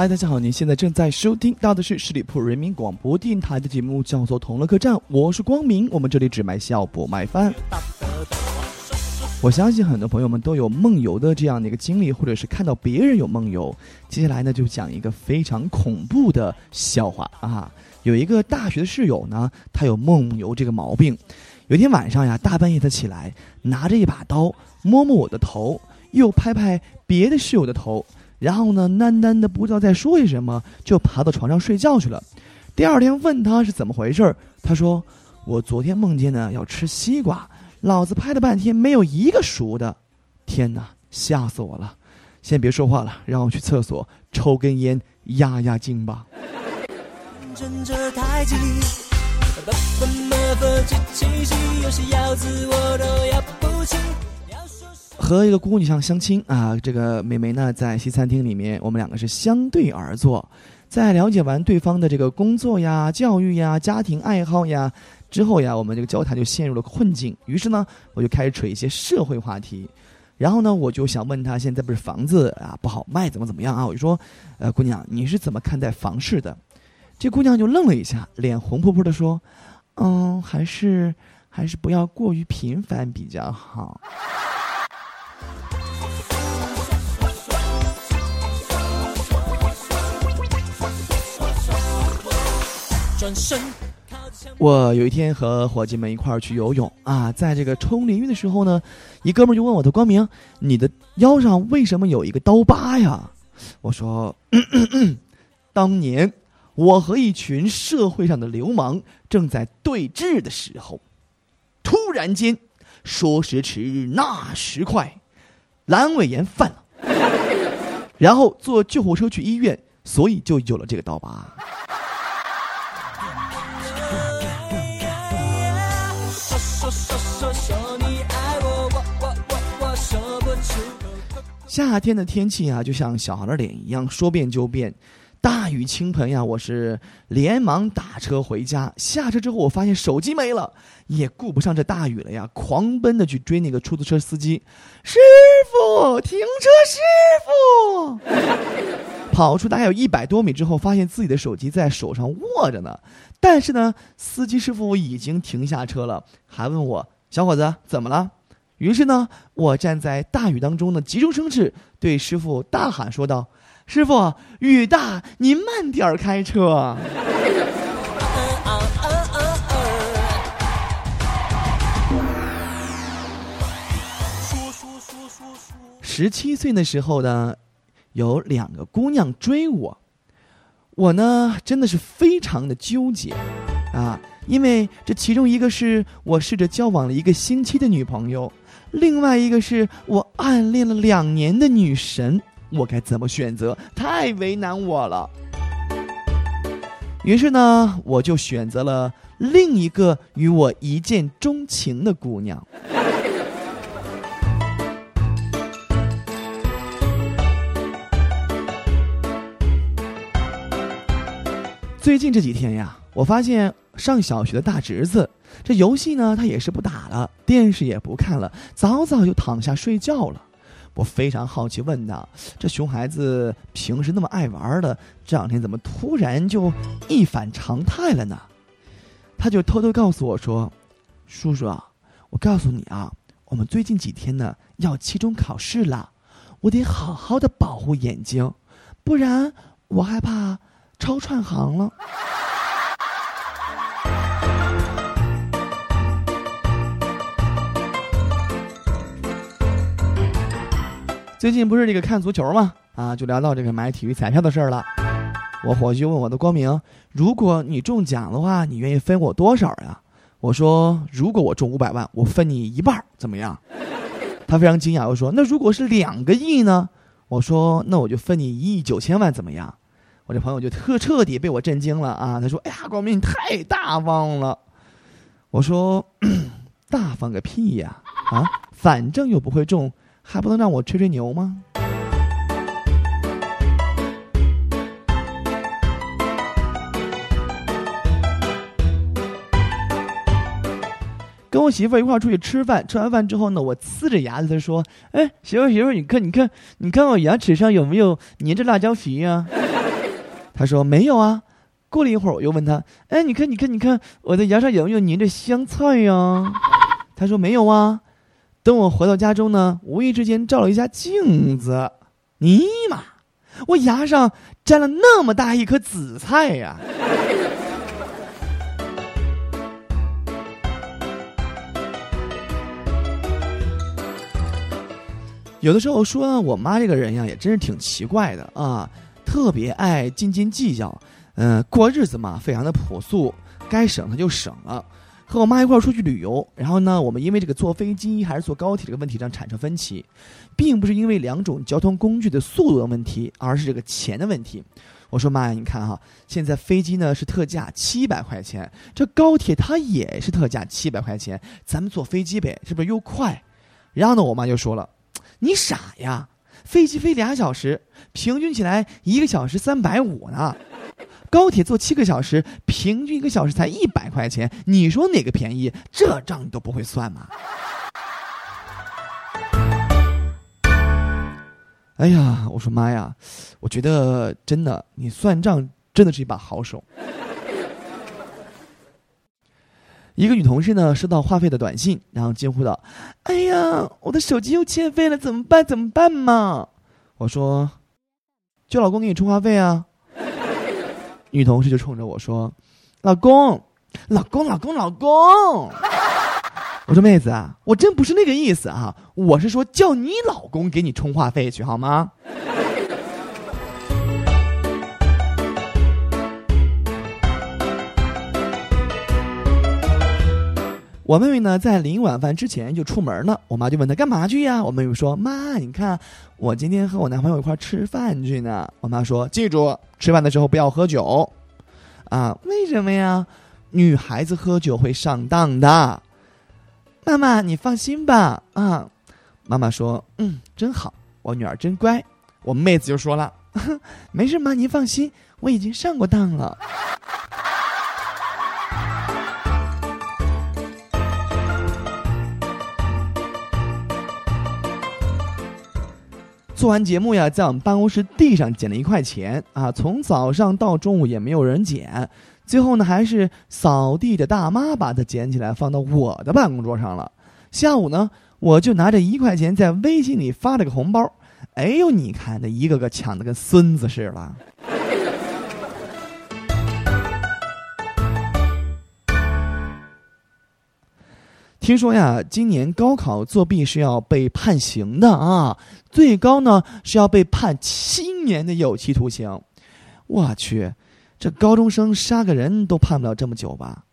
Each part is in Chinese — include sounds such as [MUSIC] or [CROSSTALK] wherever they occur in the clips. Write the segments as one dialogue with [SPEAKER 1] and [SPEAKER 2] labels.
[SPEAKER 1] 嗨，大家好！您现在正在收听到的是十里铺人民广播电台的节目，叫做《同乐客栈》，我是光明。我们这里只卖笑不卖饭。我相信很多朋友们都有梦游的这样的一个经历，或者是看到别人有梦游。接下来呢，就讲一个非常恐怖的笑话啊！有一个大学的室友呢，他有梦游这个毛病。有一天晚上呀，大半夜的起来，拿着一把刀，摸摸我的头，又拍拍别的室友的头。然后呢，喃喃的不知道在说些什么，就爬到床上睡觉去了。第二天问他是怎么回事儿，他说：“我昨天梦见呢要吃西瓜，老子拍了半天没有一个熟的，天哪，吓死我了！先别说话了，让我去厕所抽根烟压压惊吧。”和和一个姑娘相亲啊，这个美眉呢在西餐厅里面，我们两个是相对而坐。在了解完对方的这个工作呀、教育呀、家庭爱好呀之后呀，我们这个交谈就陷入了困境。于是呢，我就开始扯一些社会话题。然后呢，我就想问她，现在不是房子啊不好卖，怎么怎么样啊？我就说，呃，姑娘，你是怎么看待房市的？这姑娘就愣了一下，脸红扑扑的说：“嗯，还是还是不要过于频繁比较好。”转身我有一天和伙计们一块儿去游泳啊，在这个冲淋浴的时候呢，一哥们就问我的光明：“你的腰上为什么有一个刀疤呀？”我说：“当年我和一群社会上的流氓正在对峙的时候，突然间说时迟那时快，阑尾炎犯了，[LAUGHS] 然后坐救护车去医院，所以就有了这个刀疤。”夏天的天气啊，就像小孩的脸一样，说变就变。大雨倾盆呀，我是连忙打车回家。下车之后，我发现手机没了，也顾不上这大雨了呀，狂奔的去追那个出租车司机。师傅，停车！师傅，跑出大概有一百多米之后，发现自己的手机在手上握着呢。但是呢，司机师傅已经停下车了，还问我：“小伙子，怎么了？”于是呢，我站在大雨当中呢，急中生智，对师傅大喊说道：“师傅，雨大，您慢点儿开车。”十七岁的时候呢，有两个姑娘追我，我呢真的是非常的纠结，啊，因为这其中一个是我试着交往了一个星期的女朋友。另外一个是我暗恋了两年的女神，我该怎么选择？太为难我了。于是呢，我就选择了另一个与我一见钟情的姑娘。最近这几天呀，我发现上小学的大侄子。这游戏呢，他也是不打了，电视也不看了，早早就躺下睡觉了。我非常好奇，问他：这熊孩子平时那么爱玩的，这两天怎么突然就一反常态了呢？他就偷偷告诉我说：“叔叔啊，我告诉你啊，我们最近几天呢要期中考试了，我得好好的保护眼睛，不然我害怕超串行了。”最近不是这个看足球吗？啊，就聊到这个买体育彩票的事儿了。我伙计问我的光明，如果你中奖的话，你愿意分我多少呀？我说，如果我中五百万，我分你一半，怎么样？他非常惊讶，又说，那如果是两个亿呢？我说，那我就分你一亿九千万，怎么样？我这朋友就特彻底被我震惊了啊！他说，哎呀，光明你太大方了。我说，大方个屁呀！啊，反正又不会中。还不能让我吹吹牛吗？跟我媳妇儿一块儿出去吃饭，吃完饭之后呢，我呲着牙子说：“哎，媳妇儿媳妇儿，你看你看你看我牙齿上有没有粘着辣椒皮呀？”他说没有啊。过了一会儿，我又问他：“哎，你看，你看，你看，我的牙上有没有粘着香菜呀？”他说没有啊。等我回到家中呢，无意之间照了一下镜子，尼玛，我牙上沾了那么大一颗紫菜呀！有的时候说我妈这个人呀，也真是挺奇怪的啊，特别爱斤斤计较。嗯，过日子嘛，非常的朴素，该省的就省了。和我妈一块儿出去旅游，然后呢，我们因为这个坐飞机还是坐高铁这个问题上产生分歧，并不是因为两种交通工具的速度的问题，而是这个钱的问题。我说妈呀，你看哈，现在飞机呢是特价七百块钱，这高铁它也是特价七百块钱，咱们坐飞机呗，是不是又快？然后呢，我妈就说了，你傻呀，飞机飞俩小时，平均起来一个小时三百五呢。高铁坐七个小时，平均一个小时才一百块钱，你说哪个便宜？这账你都不会算吗？哎呀，我说妈呀，我觉得真的，你算账真的是一把好手。一个女同事呢，收到话费的短信，然后惊呼道：“哎呀，我的手机又欠费了，怎么办？怎么办嘛？”我说：“叫老公给你充话费啊。”女同事就冲着我说：“老公，老公，老公，老公。”我说：“妹子啊，我真不是那个意思啊，我是说叫你老公给你充话费去好吗？”我妹妹呢，在临晚饭之前就出门了。我妈就问她干嘛去呀？我妹妹说：“妈，你看，我今天和我男朋友一块吃饭去呢。”我妈说：“记住，吃饭的时候不要喝酒，啊，为什么呀？女孩子喝酒会上当的。”妈妈，你放心吧，啊，妈妈说：“嗯，真好，我女儿真乖。”我妹子就说了：“ [LAUGHS] 没事妈，您放心，我已经上过当了。”做完节目呀，在我们办公室地上捡了一块钱啊，从早上到中午也没有人捡，最后呢，还是扫地的大妈把它捡起来放到我的办公桌上了。下午呢，我就拿着一块钱在微信里发了个红包，哎呦，你看那一个个抢的跟孙子似的。听说呀，今年高考作弊是要被判刑的啊，最高呢是要被判七年的有期徒刑。我去，这高中生杀个人都判不了这么久吧？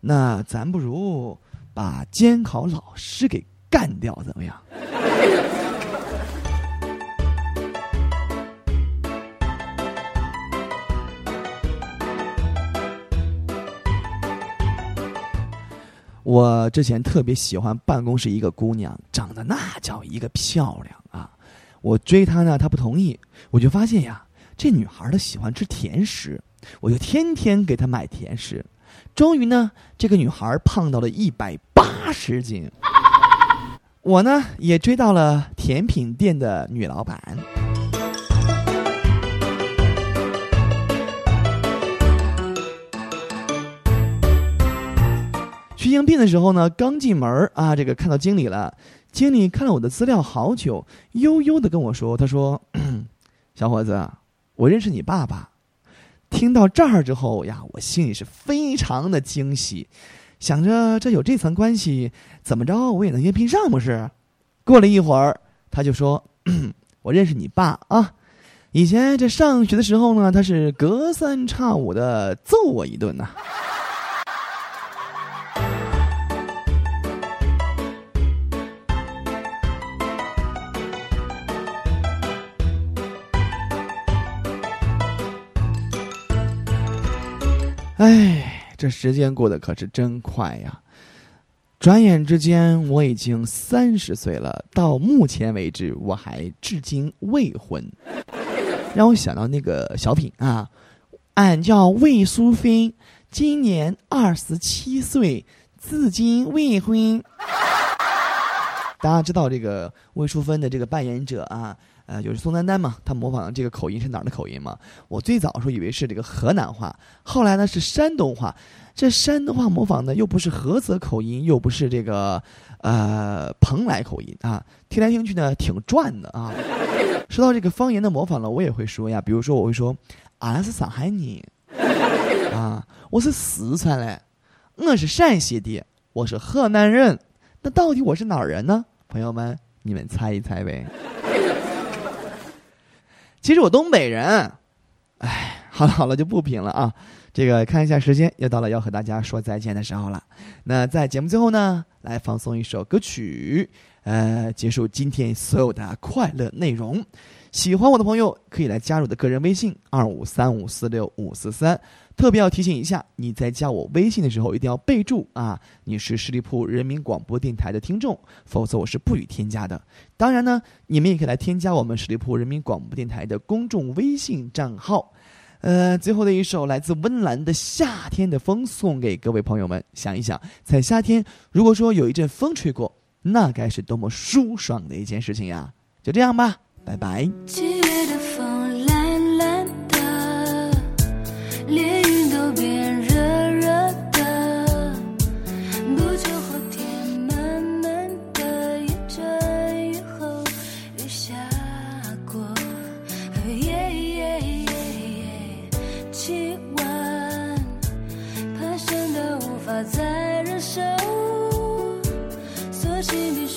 [SPEAKER 1] 那咱不如把监考老师给干掉，怎么样？我之前特别喜欢办公室一个姑娘，长得那叫一个漂亮啊！我追她呢，她不同意。我就发现呀，这女孩儿她喜欢吃甜食，我就天天给她买甜食。终于呢，这个女孩胖到了一百八十斤。我呢，也追到了甜品店的女老板。去应聘的时候呢，刚进门啊，这个看到经理了。经理看了我的资料好久，悠悠的跟我说：“他说，[COUGHS] 小伙子，我认识你爸爸。”听到这儿之后呀，我心里是非常的惊喜，想着这有这层关系，怎么着我也能应聘上不是？过了一会儿，他就说：“ [COUGHS] 我认识你爸啊，以前这上学的时候呢，他是隔三差五的揍我一顿呐。”哎，这时间过得可是真快呀！转眼之间，我已经三十岁了。到目前为止，我还至今未婚，让我想到那个小品啊。俺叫魏淑芬，今年二十七岁，至今未婚。大家知道这个魏淑芬的这个扮演者啊？呃，就是宋丹丹嘛，她模仿的这个口音是哪儿的口音嘛？我最早时候以为是这个河南话，后来呢是山东话。这山东话模仿的又不是菏泽口音，又不是这个呃蓬莱口音啊，听来听去呢挺转的啊。[LAUGHS] 说到这个方言的模仿了，我也会说呀，比如说我会说，俺是上海人啊，我是四川的，我是陕西的，我是河南人，那到底我是哪儿人呢？朋友们，你们猜一猜呗。其实我东北人，哎，好了好了，就不评了啊。这个看一下时间，又到了要和大家说再见的时候了。那在节目最后呢，来放松一首歌曲，呃，结束今天所有的快乐内容。喜欢我的朋友可以来加入我的个人微信二五三五四六五四三。特别要提醒一下，你在加我微信的时候一定要备注啊，你是十里铺人民广播电台的听众，否则我是不予添加的。当然呢，你们也可以来添加我们十里铺人民广播电台的公众微信账号。呃，最后的一首来自温岚的《夏天的风》送给各位朋友们。想一想，在夏天，如果说有一阵风吹过，那该是多么舒爽的一件事情呀！就这样吧，拜拜，
[SPEAKER 2] 七月的风懒懒的，连云都变热热的，不久后天慢慢的一阵雨后，雨下过，呃，耶耶耶耶，气温爬升到无法
[SPEAKER 1] 再忍受，索性闭。